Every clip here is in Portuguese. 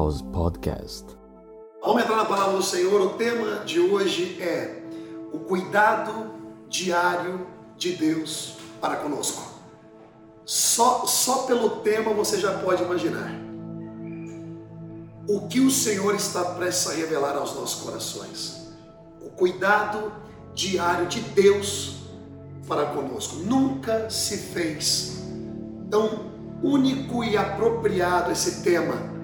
House Podcast. Vamos entrar na palavra do Senhor. O tema de hoje é o cuidado diário de Deus para conosco. Só, só pelo tema você já pode imaginar o que o Senhor está prestes a revelar aos nossos corações. O cuidado diário de Deus para conosco. Nunca se fez tão único e apropriado esse tema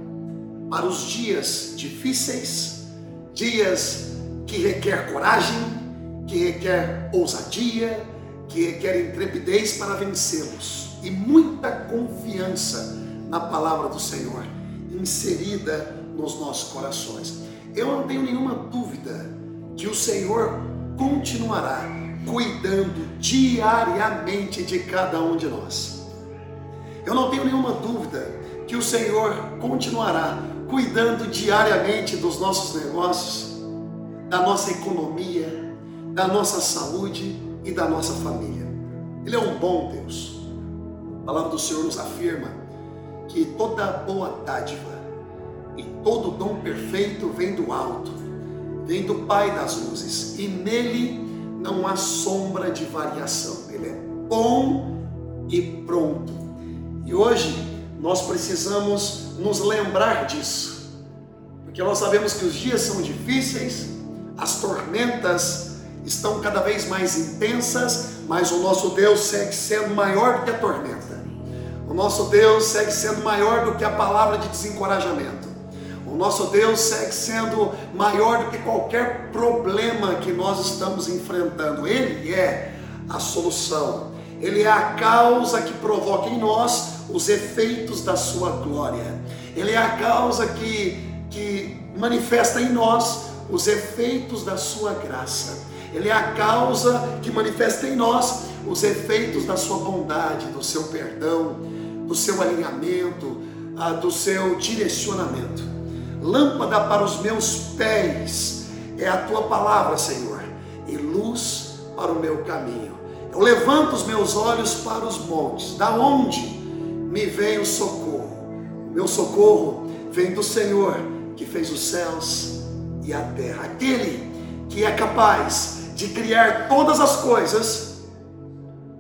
para os dias difíceis, dias que requer coragem, que requer ousadia, que requer intrepidez para vencê-los e muita confiança na palavra do Senhor inserida nos nossos corações. Eu não tenho nenhuma dúvida que o Senhor continuará cuidando diariamente de cada um de nós. Eu não tenho nenhuma dúvida que o Senhor continuará cuidando diariamente dos nossos negócios, da nossa economia, da nossa saúde e da nossa família. Ele é um bom Deus. A palavra do Senhor nos afirma que toda boa dádiva e todo dom perfeito vem do alto, vem do Pai das luzes, e nele não há sombra de variação. Ele é bom e pronto e hoje nós precisamos nos lembrar disso, porque nós sabemos que os dias são difíceis, as tormentas estão cada vez mais intensas, mas o nosso Deus segue sendo maior do que a tormenta. O nosso Deus segue sendo maior do que a palavra de desencorajamento. O nosso Deus segue sendo maior do que qualquer problema que nós estamos enfrentando. Ele é a solução. Ele é a causa que provoca em nós os efeitos da sua glória. Ele é a causa que, que manifesta em nós os efeitos da sua graça. Ele é a causa que manifesta em nós os efeitos da sua bondade, do seu perdão, do seu alinhamento, ah, do seu direcionamento. Lâmpada para os meus pés é a tua palavra, Senhor, e luz para o meu caminho. Eu levanto os meus olhos para os montes, da onde me vem o socorro. O meu socorro vem do Senhor que fez os céus e a terra. Aquele que é capaz de criar todas as coisas,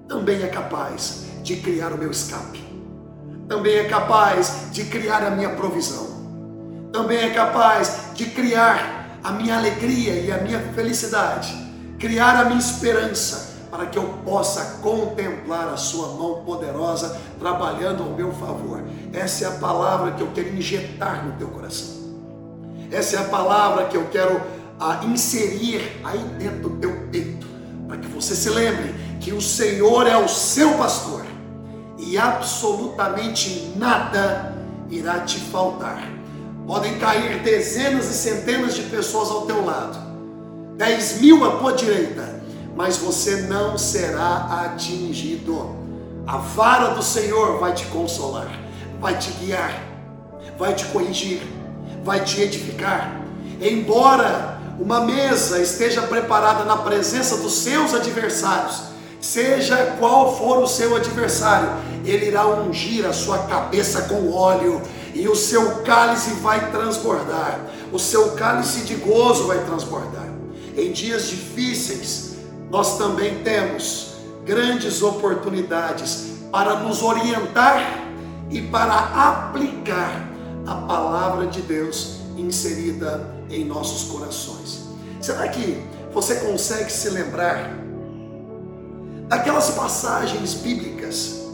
também é capaz de criar o meu escape. Também é capaz de criar a minha provisão. Também é capaz de criar a minha alegria e a minha felicidade, criar a minha esperança para que eu possa contemplar a sua mão poderosa trabalhando ao meu favor. Essa é a palavra que eu quero injetar no teu coração. Essa é a palavra que eu quero ah, inserir aí dentro do teu peito, para que você se lembre que o Senhor é o seu pastor e absolutamente nada irá te faltar. Podem cair dezenas e centenas de pessoas ao teu lado, dez mil à tua direita, mas você não será atingido. A vara do Senhor vai te consolar, vai te guiar, vai te corrigir, vai te edificar. Embora uma mesa esteja preparada na presença dos seus adversários, seja qual for o seu adversário, ele irá ungir a sua cabeça com óleo e o seu cálice vai transbordar, o seu cálice de gozo vai transbordar. Em dias difíceis, nós também temos grandes oportunidades para nos orientar e para aplicar a palavra de Deus inserida em nossos corações. Será que você consegue se lembrar daquelas passagens bíblicas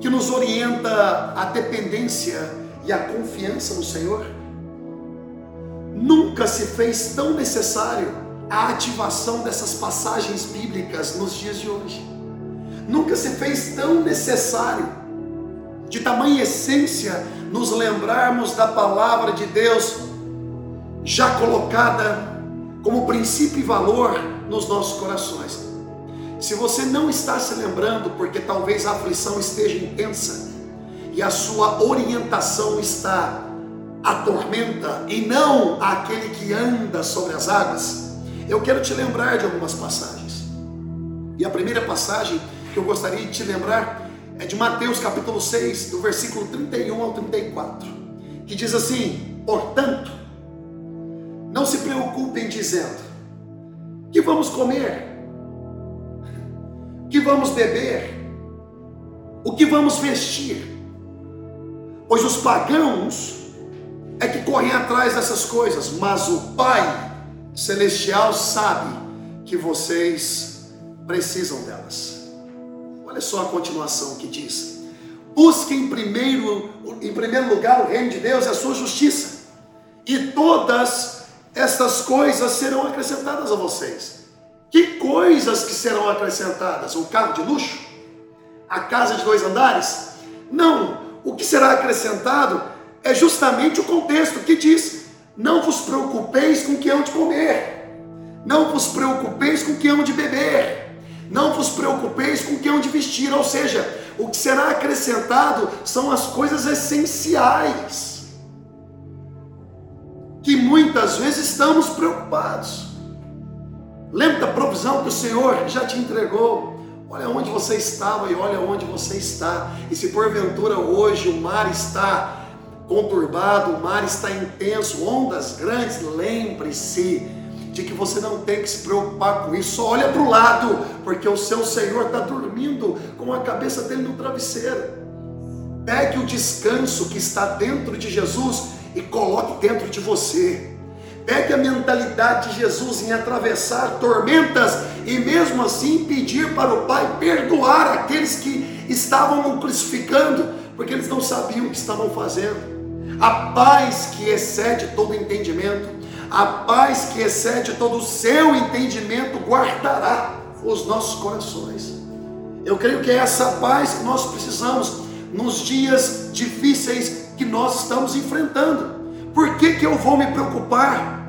que nos orienta a dependência e a confiança no Senhor? Nunca se fez tão necessário a ativação dessas passagens bíblicas nos dias de hoje. Nunca se fez tão necessário, de tamanha essência, nos lembrarmos da palavra de Deus já colocada como princípio e valor nos nossos corações. Se você não está se lembrando, porque talvez a aflição esteja intensa e a sua orientação está a tormenta e não aquele que anda sobre as águas, eu quero te lembrar de algumas passagens. E a primeira passagem que eu gostaria de te lembrar é de Mateus capítulo 6, do versículo 31 ao 34, que diz assim: Portanto, não se preocupem dizendo: que vamos comer, que vamos beber, o que vamos vestir. Pois os pagãos é que correm atrás dessas coisas, mas o Pai Celestial sabe que vocês precisam delas. Olha só a continuação que diz: Busquem primeiro, em primeiro lugar o reino de Deus e a sua justiça, e todas estas coisas serão acrescentadas a vocês. Que coisas que serão acrescentadas? Um carro de luxo? A casa de dois andares? Não, o que será acrescentado é justamente o contexto que diz: não vos preocupeis com o que hão de comer, não vos preocupeis com o que hão de beber, não vos preocupeis com o que hão de vestir, ou seja, o que será acrescentado são as coisas essenciais, que muitas vezes estamos preocupados. Lembra da provisão que o Senhor já te entregou? Olha onde você estava e olha onde você está. E se porventura hoje o mar está conturbado, o mar está intenso, ondas grandes, lembre-se de que você não tem que se preocupar com isso. Só olha para o lado, porque o seu Senhor está dormindo com a cabeça dele no travesseiro. Pegue o descanso que está dentro de Jesus e coloque dentro de você. Pegue a mentalidade de Jesus em atravessar tormentas e mesmo assim pedir para o Pai perdoar aqueles que estavam o crucificando, porque eles não sabiam o que estavam fazendo. A paz que excede todo entendimento, a paz que excede todo o seu entendimento guardará os nossos corações. Eu creio que é essa paz que nós precisamos nos dias difíceis que nós estamos enfrentando. Por que, que eu vou me preocupar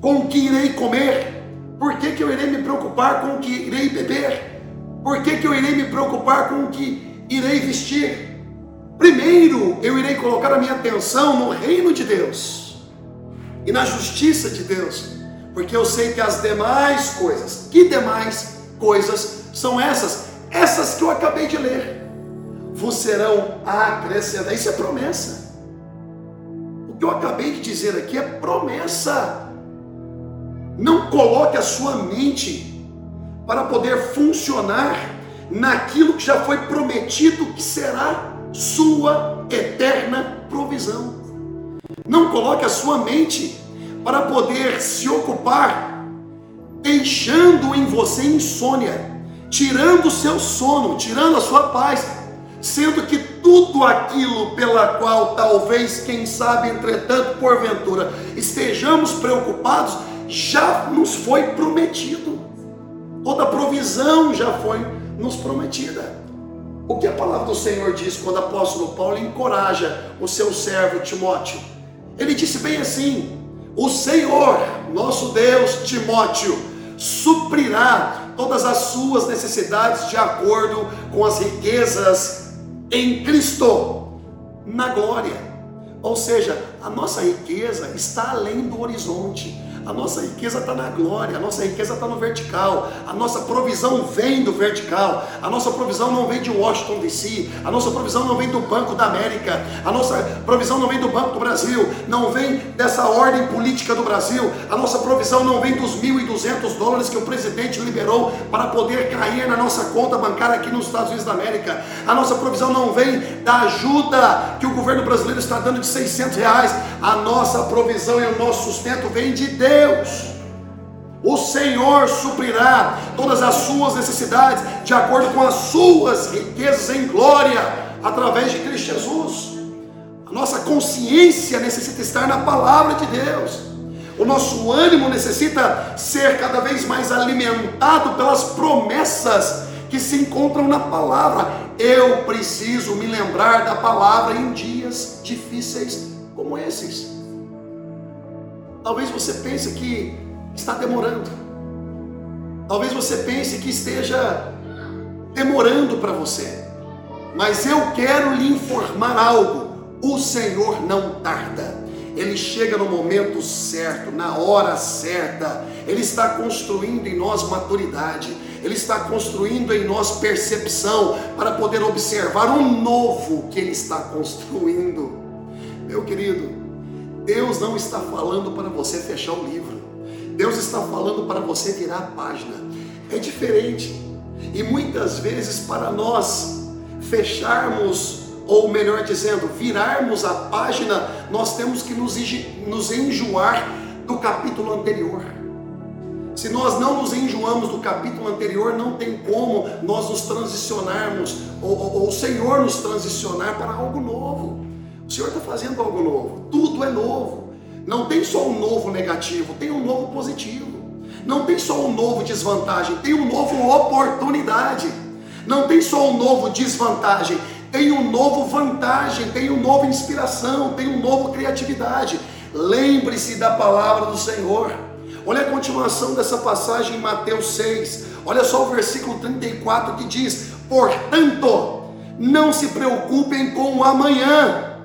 com o que irei comer? Por que, que eu irei me preocupar com o que irei beber? Por que, que eu irei me preocupar com o que irei vestir? Primeiro, eu irei colocar a minha atenção no reino de Deus e na justiça de Deus, porque eu sei que as demais coisas, que demais coisas são essas? Essas que eu acabei de ler, vos serão acrescentadas. Isso é promessa. O que eu acabei de dizer aqui é promessa. Não coloque a sua mente para poder funcionar naquilo que já foi prometido que será sua eterna provisão. Não coloque a sua mente para poder se ocupar, deixando em você insônia, tirando o seu sono, tirando a sua paz, sendo que tudo aquilo pela qual talvez, quem sabe, entretanto, porventura, estejamos preocupados, já nos foi prometido. Toda provisão já foi nos prometida. O que a palavra do Senhor diz quando o apóstolo Paulo encoraja o seu servo Timóteo? Ele disse bem assim: O Senhor, nosso Deus, Timóteo, suprirá todas as suas necessidades de acordo com as riquezas em Cristo, na glória. Ou seja, a nossa riqueza está além do horizonte. A nossa riqueza está na glória, a nossa riqueza está no vertical, a nossa provisão vem do vertical, a nossa provisão não vem de Washington DC, a nossa provisão não vem do Banco da América, a nossa provisão não vem do Banco do Brasil, não vem dessa ordem política do Brasil, a nossa provisão não vem dos 1.200 dólares que o presidente liberou para poder cair na nossa conta bancária aqui nos Estados Unidos da América, a nossa provisão não vem da ajuda que o governo brasileiro está dando de 600 reais, a nossa provisão e o nosso sustento vem de Deus. Deus. O Senhor suprirá todas as suas necessidades de acordo com as suas riquezas em glória através de Cristo Jesus. A nossa consciência necessita estar na palavra de Deus. O nosso ânimo necessita ser cada vez mais alimentado pelas promessas que se encontram na palavra. Eu preciso me lembrar da palavra em dias difíceis como esses. Talvez você pense que está demorando. Talvez você pense que esteja demorando para você. Mas eu quero lhe informar algo. O Senhor não tarda. Ele chega no momento certo, na hora certa. Ele está construindo em nós maturidade. Ele está construindo em nós percepção para poder observar o novo que ele está construindo. Meu querido, Deus não está falando para você fechar o livro. Deus está falando para você virar a página. É diferente. E muitas vezes para nós fecharmos, ou melhor dizendo, virarmos a página, nós temos que nos, enjoar do capítulo anterior. Se nós não nos enjoamos do capítulo anterior, não tem como nós nos transicionarmos, ou, ou, ou o Senhor nos transicionar para algo novo. O Senhor está fazendo algo novo, tudo é novo. Não tem só um novo negativo, tem um novo positivo. Não tem só um novo desvantagem, tem um novo oportunidade. Não tem só um novo desvantagem, tem um novo vantagem, tem um novo inspiração, tem um novo criatividade. Lembre-se da palavra do Senhor. Olha a continuação dessa passagem em Mateus 6. Olha só o versículo 34 que diz: Portanto, não se preocupem com o amanhã,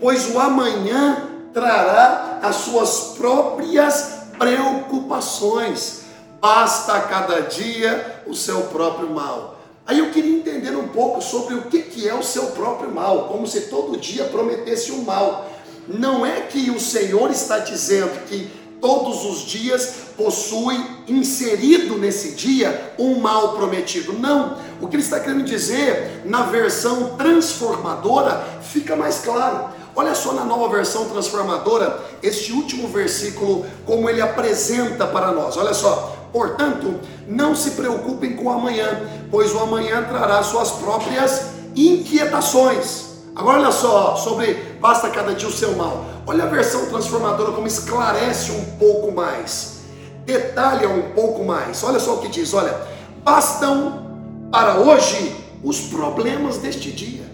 pois o amanhã trará as suas próprias preocupações. Basta a cada dia o seu próprio mal. Aí eu queria entender um pouco sobre o que é o seu próprio mal, como se todo dia prometesse um mal. Não é que o Senhor está dizendo que todos os dias possui inserido nesse dia um mal prometido. Não, o que ele está querendo dizer na versão transformadora fica mais claro. Olha só na nova versão transformadora, este último versículo, como ele apresenta para nós. Olha só, portanto, não se preocupem com o amanhã, pois o amanhã trará suas próprias inquietações. Agora olha só, sobre basta cada dia o seu mal. Olha a versão transformadora como esclarece um pouco mais. Detalha um pouco mais. Olha só o que diz, olha, bastam para hoje os problemas deste dia.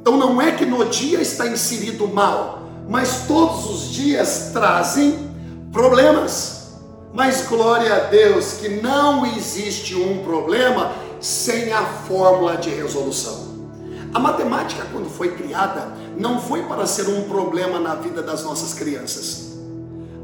Então não é que no dia está inserido mal, mas todos os dias trazem problemas. Mas glória a Deus que não existe um problema sem a fórmula de resolução. A matemática, quando foi criada, não foi para ser um problema na vida das nossas crianças.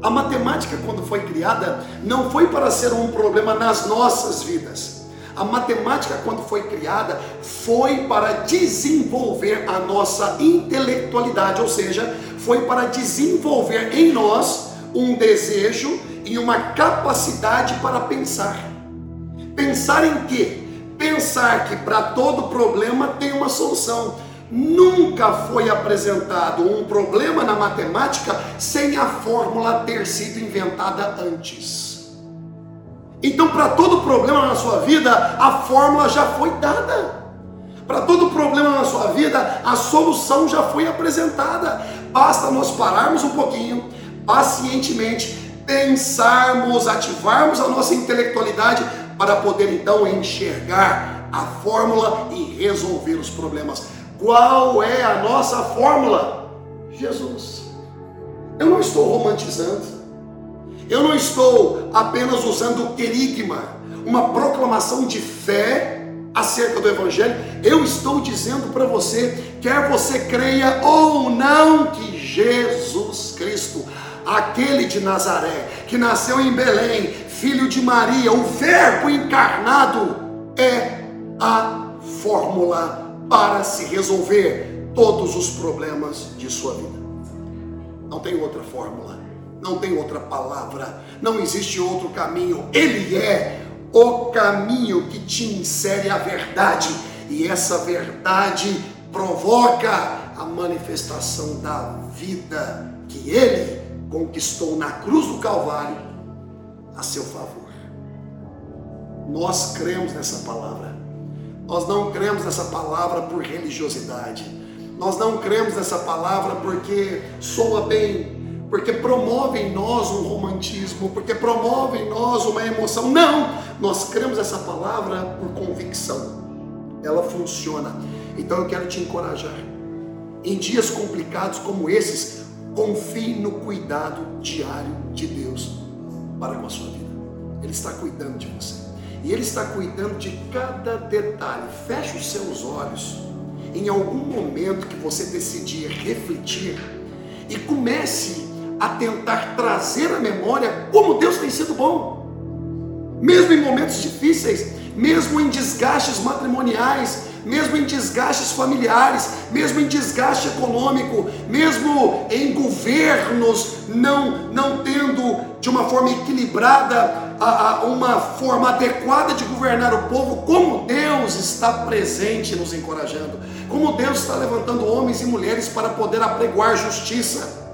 A matemática, quando foi criada, não foi para ser um problema nas nossas vidas. A matemática, quando foi criada, foi para desenvolver a nossa intelectualidade, ou seja, foi para desenvolver em nós um desejo e uma capacidade para pensar. Pensar em quê? Pensar que para todo problema tem uma solução. Nunca foi apresentado um problema na matemática sem a fórmula ter sido inventada antes. Então, para todo problema na sua vida, a fórmula já foi dada. Para todo problema na sua vida, a solução já foi apresentada. Basta nós pararmos um pouquinho, pacientemente, pensarmos, ativarmos a nossa intelectualidade para poder então enxergar a fórmula e resolver os problemas. Qual é a nossa fórmula? Jesus. Eu não estou romantizando. Eu não estou apenas usando o querigma, uma proclamação de fé acerca do Evangelho. Eu estou dizendo para você, quer você creia ou não, que Jesus Cristo, aquele de Nazaré, que nasceu em Belém, filho de Maria, o Verbo encarnado, é a fórmula para se resolver todos os problemas de sua vida. Não tem outra fórmula não tem outra palavra, não existe outro caminho. Ele é o caminho que te insere a verdade, e essa verdade provoca a manifestação da vida que ele conquistou na cruz do Calvário a seu favor. Nós cremos nessa palavra. Nós não cremos nessa palavra por religiosidade. Nós não cremos nessa palavra porque soa bem porque promove em nós um romantismo, porque promove em nós uma emoção. Não! Nós cremos essa palavra por convicção. Ela funciona. Então eu quero te encorajar. Em dias complicados como esses, confie no cuidado diário de Deus para com a sua vida. Ele está cuidando de você. E Ele está cuidando de cada detalhe. Feche os seus olhos. Em algum momento que você decidir refletir e comece a tentar trazer à memória como Deus tem sido bom. Mesmo em momentos difíceis, mesmo em desgastes matrimoniais, mesmo em desgastes familiares, mesmo em desgaste econômico, mesmo em governos não, não tendo de uma forma equilibrada a, a uma forma adequada de governar o povo, como Deus está presente nos encorajando, como Deus está levantando homens e mulheres para poder apregoar justiça,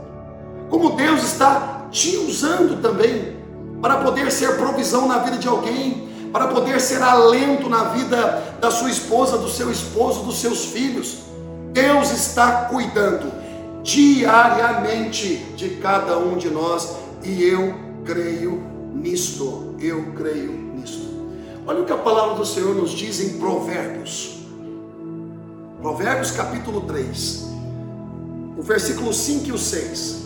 como Deus está te usando também para poder ser provisão na vida de alguém, para poder ser alento na vida da sua esposa, do seu esposo, dos seus filhos. Deus está cuidando diariamente de cada um de nós e eu creio nisto. Eu creio nisto. Olha o que a palavra do Senhor nos diz em Provérbios. Provérbios capítulo 3, o versículo 5 e o 6,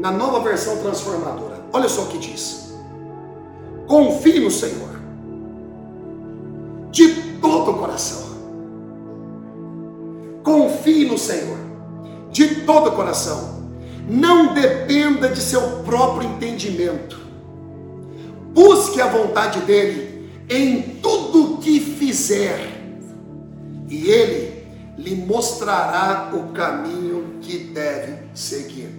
na nova versão transformadora. Olha só o que diz: Confie no Senhor o coração. Confie no Senhor de todo o coração. Não dependa de seu próprio entendimento. Busque a vontade dele em tudo que fizer, e ele lhe mostrará o caminho que deve seguir.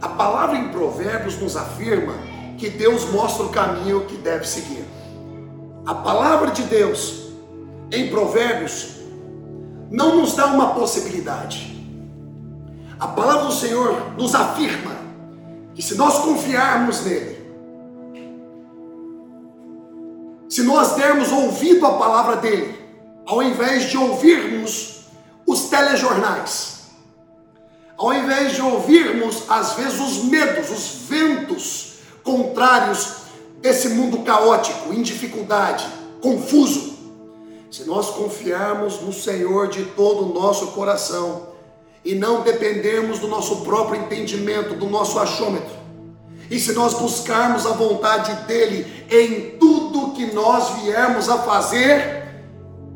A palavra em Provérbios nos afirma que Deus mostra o caminho que deve seguir. A palavra de Deus em Provérbios não nos dá uma possibilidade. A palavra do Senhor nos afirma que se nós confiarmos nele, se nós dermos ouvido à palavra dele, ao invés de ouvirmos os telejornais, ao invés de ouvirmos às vezes os medos, os ventos contrários desse mundo caótico, em dificuldade, confuso, se nós confiarmos no Senhor de todo o nosso coração e não dependermos do nosso próprio entendimento, do nosso achômetro, e se nós buscarmos a vontade dEle em tudo que nós viermos a fazer,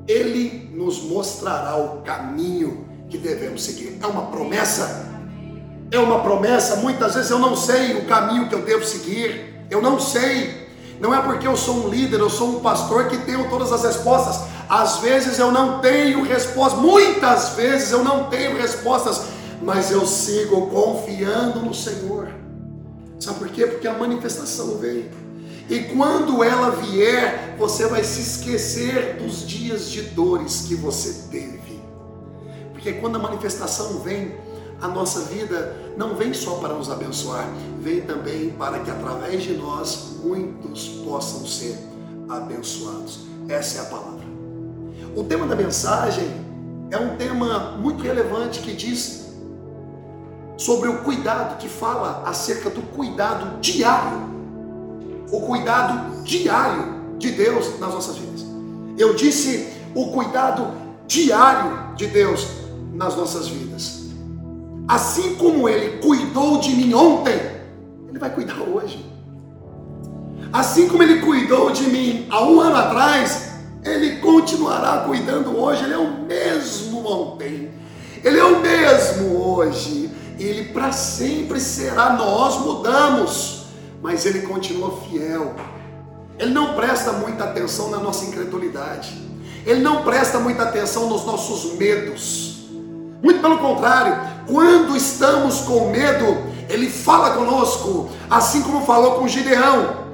Ele nos mostrará o caminho que devemos seguir. É uma promessa. É uma promessa. Muitas vezes eu não sei o caminho que eu devo seguir. Eu não sei. Não é porque eu sou um líder, eu sou um pastor que tenho todas as respostas. Às vezes eu não tenho respostas, muitas vezes eu não tenho respostas, mas eu sigo confiando no Senhor. Sabe por quê? Porque a manifestação vem. E quando ela vier, você vai se esquecer dos dias de dores que você teve. Porque quando a manifestação vem, a nossa vida não vem só para nos abençoar, vem também para que através de nós muitos possam ser abençoados. Essa é a palavra. O tema da mensagem é um tema muito relevante que diz sobre o cuidado, que fala acerca do cuidado diário. O cuidado diário de Deus nas nossas vidas. Eu disse o cuidado diário de Deus nas nossas vidas. Assim como Ele cuidou de mim ontem, Ele vai cuidar hoje. Assim como Ele cuidou de mim há um ano atrás, ele continuará cuidando hoje, Ele é o mesmo ontem, Ele é o mesmo hoje, Ele para sempre será. Nós mudamos, mas Ele continua fiel. Ele não presta muita atenção na nossa incredulidade, Ele não presta muita atenção nos nossos medos. Muito pelo contrário, quando estamos com medo, Ele fala conosco, assim como falou com Gideão,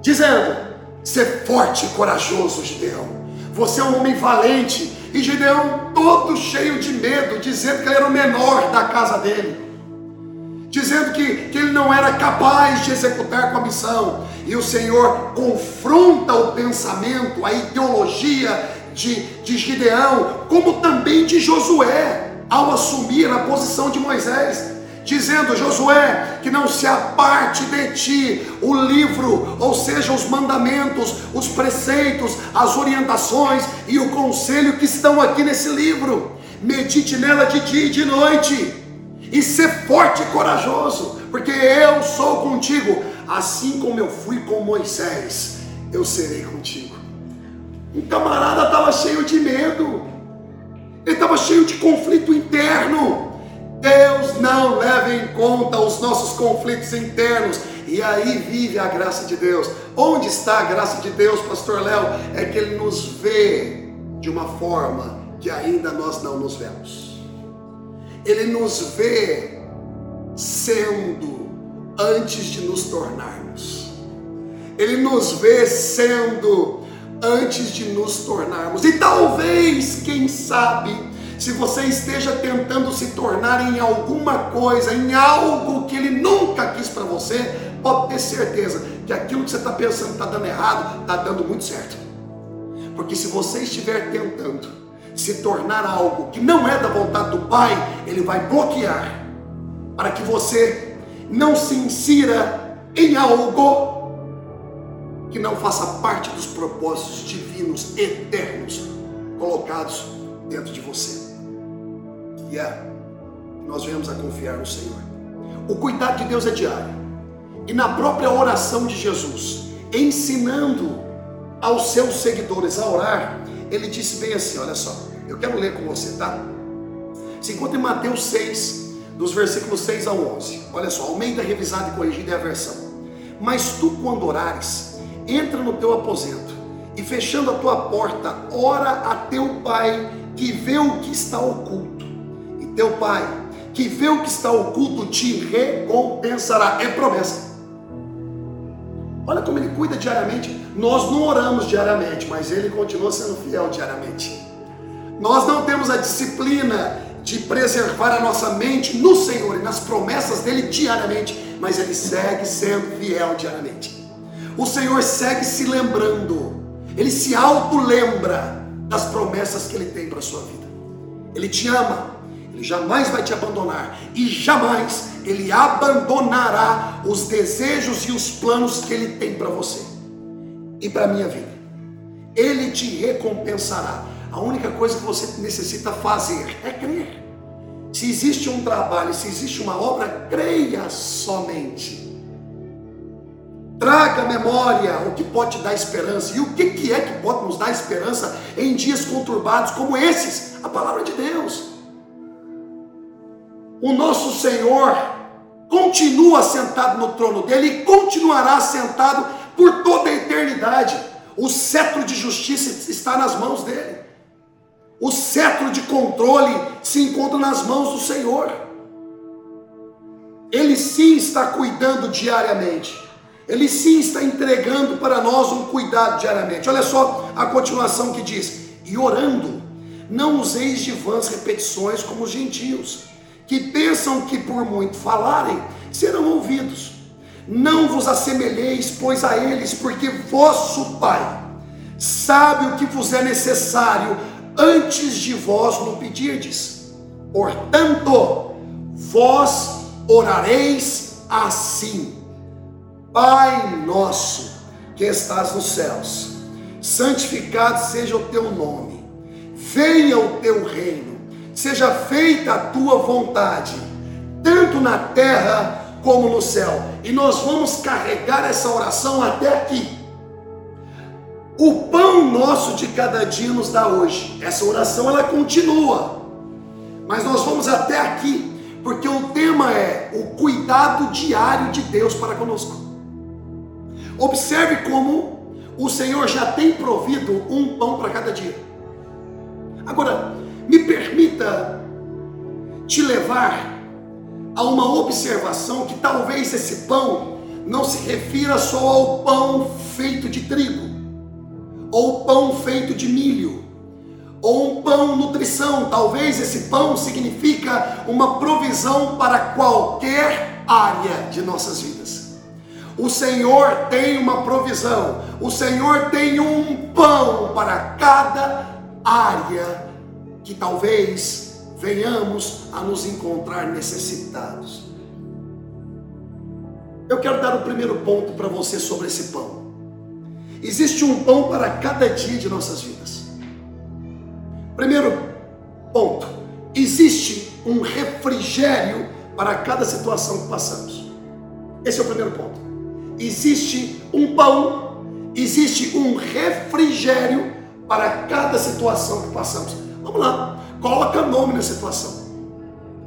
dizendo: Ser forte e corajoso, Gideão. Você é um homem valente. E Gideão, todo cheio de medo, dizendo que ele era o menor da casa dele. Dizendo que, que ele não era capaz de executar com a missão. E o Senhor confronta o pensamento, a ideologia de, de Gideão, como também de Josué, ao assumir a posição de Moisés dizendo: Josué, que não se aparte de ti o livro, ou seja, os mandamentos, os preceitos, as orientações e o conselho que estão aqui nesse livro. Medite nela de dia e de noite, e ser forte e corajoso, porque eu sou contigo, assim como eu fui com Moisés, eu serei contigo. Um camarada estava cheio de medo, ele estava cheio de conflito interno. Deus não leva em conta os nossos conflitos internos. E aí vive a graça de Deus. Onde está a graça de Deus, Pastor Léo? É que Ele nos vê de uma forma que ainda nós não nos vemos. Ele nos vê sendo antes de nos tornarmos. Ele nos vê sendo antes de nos tornarmos. E talvez, quem sabe, se você esteja tentando se tornar em alguma coisa, em algo que ele nunca quis para você, pode ter certeza que aquilo que você está pensando está dando errado, está dando muito certo. Porque se você estiver tentando se tornar algo que não é da vontade do Pai, Ele vai bloquear para que você não se insira em algo que não faça parte dos propósitos divinos eternos colocados dentro de você. E é, nós viemos a confiar no Senhor. O cuidado de Deus é diário. E na própria oração de Jesus, ensinando aos seus seguidores a orar, ele disse bem assim: olha só, eu quero ler com você, tá? Se encontra em Mateus 6, dos versículos 6 ao 11. Olha só, Almeida revisada e corrigida é a versão. Mas tu, quando orares, entra no teu aposento e fechando a tua porta, ora a teu pai que vê o que está oculto. Teu pai que vê o que está oculto te recompensará. É promessa. Olha como ele cuida diariamente. Nós não oramos diariamente, mas ele continua sendo fiel diariamente. Nós não temos a disciplina de preservar a nossa mente no Senhor e nas promessas dele diariamente, mas ele segue sendo fiel diariamente. O Senhor segue se lembrando, ele se auto-lembra das promessas que ele tem para a sua vida. Ele te ama, ele jamais vai te abandonar e jamais ele abandonará os desejos e os planos que ele tem para você e para a minha vida. Ele te recompensará. A única coisa que você necessita fazer é crer. Se existe um trabalho, se existe uma obra, creia somente. Traga memória o que pode te dar esperança. E o que é que pode nos dar esperança em dias conturbados como esses? A palavra de Deus o nosso Senhor continua sentado no trono dele e continuará sentado por toda a eternidade. O cetro de justiça está nas mãos dele. O cetro de controle se encontra nas mãos do Senhor. Ele sim está cuidando diariamente. Ele sim está entregando para nós um cuidado diariamente. Olha só a continuação que diz: E orando, não useis de vãs repetições como os gentios que pensam que por muito falarem serão ouvidos. Não vos assemelheis, pois, a eles, porque vosso Pai sabe o que vos é necessário antes de vós no pedirdes. Portanto, vós orareis assim: Pai nosso que estás nos céus, santificado seja o teu nome, venha o teu reino seja feita a tua vontade, tanto na terra como no céu. E nós vamos carregar essa oração até aqui. O pão nosso de cada dia nos dá hoje. Essa oração ela continua. Mas nós vamos até aqui, porque o tema é o cuidado diário de Deus para conosco. Observe como o Senhor já tem provido um pão para cada dia. Agora, me permita te levar a uma observação que talvez esse pão não se refira só ao pão feito de trigo, ou pão feito de milho, ou um pão nutrição. Talvez esse pão significa uma provisão para qualquer área de nossas vidas. O Senhor tem uma provisão, o Senhor tem um pão para cada área que talvez venhamos a nos encontrar necessitados. Eu quero dar o primeiro ponto para você sobre esse pão. Existe um pão para cada dia de nossas vidas. Primeiro ponto: existe um refrigério para cada situação que passamos. Esse é o primeiro ponto. Existe um pão, existe um refrigério para cada situação que passamos. Vamos lá, coloca nome na situação.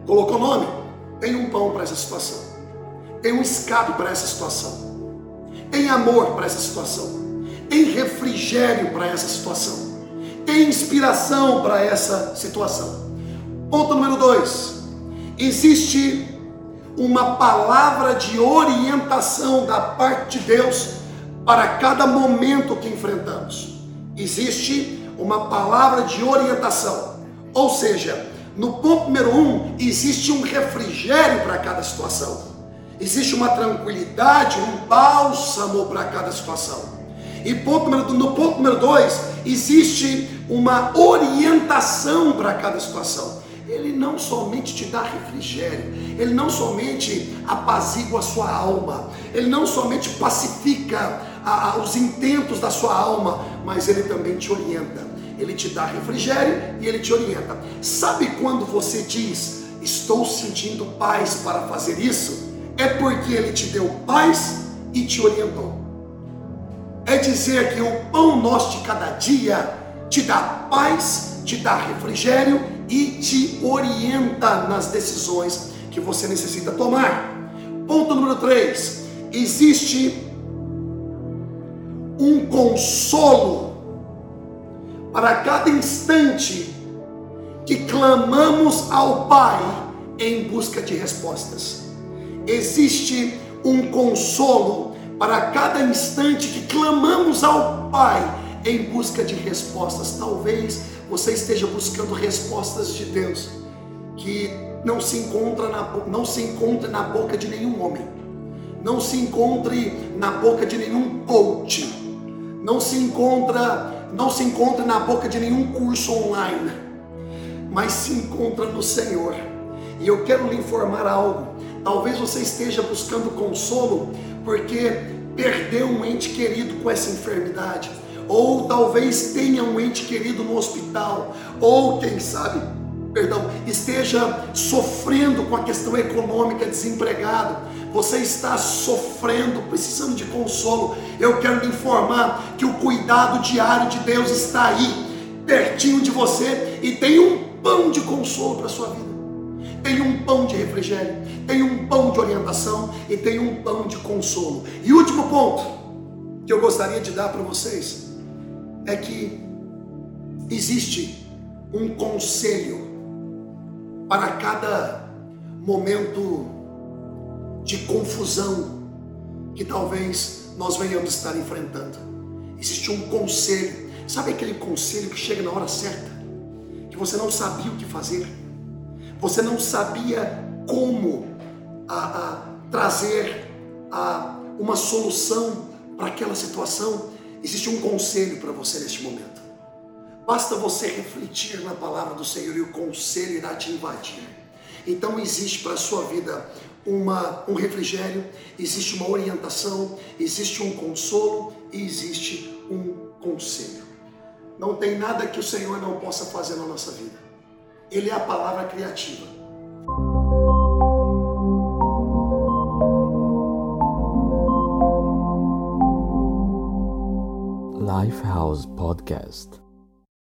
Colocou nome? Tem um pão para essa situação. Tem um escape para essa situação. Tem amor para essa situação. Tem refrigério para essa situação. tem inspiração para essa situação. Ponto número dois: existe uma palavra de orientação da parte de Deus para cada momento que enfrentamos. Existe uma palavra de orientação, ou seja, no ponto número um, existe um refrigério para cada situação, existe uma tranquilidade, um bálsamo para cada situação. E ponto número, no ponto número dois, existe uma orientação para cada situação. Ele não somente te dá refrigério, ele não somente apazigua a sua alma, ele não somente pacifica a, a, os intentos da sua alma, mas ele também te orienta. Ele te dá refrigério e ele te orienta. Sabe quando você diz, estou sentindo paz para fazer isso? É porque ele te deu paz e te orientou é dizer que o pão nosso de cada dia te dá paz, te dá refrigério e te orienta nas decisões que você necessita tomar. Ponto número 3: existe um consolo para cada instante que clamamos ao Pai em busca de respostas. Existe um consolo para cada instante que clamamos ao Pai em busca de respostas. Talvez você esteja buscando respostas de Deus que não se encontra na, não se encontra na boca de nenhum homem, não se encontre na boca de nenhum coach, não se encontra, não se encontra na boca de nenhum curso online, mas se encontra no Senhor. E eu quero lhe informar algo. Talvez você esteja buscando consolo porque perdeu um ente querido com essa enfermidade, ou talvez tenha um ente querido no hospital, ou quem sabe, perdão, esteja sofrendo com a questão econômica, desempregado. Você está sofrendo, precisando de consolo. Eu quero lhe informar que o cuidado diário de Deus está aí, pertinho de você, e tem um pão de consolo para a sua vida tem um pão de refrigério, tem um pão de orientação e tem um pão de consolo. E último ponto que eu gostaria de dar para vocês é que existe um conselho para cada momento de confusão que talvez nós venhamos estar enfrentando. Existe um conselho, sabe aquele conselho que chega na hora certa, que você não sabia o que fazer? você não sabia como a, a trazer a, uma solução para aquela situação, existe um conselho para você neste momento. Basta você refletir na palavra do Senhor e o conselho irá te invadir. Então existe para a sua vida uma, um refrigério, existe uma orientação, existe um consolo e existe um conselho. Não tem nada que o Senhor não possa fazer na nossa vida. Ele é a palavra criativa. Lifehouse Podcast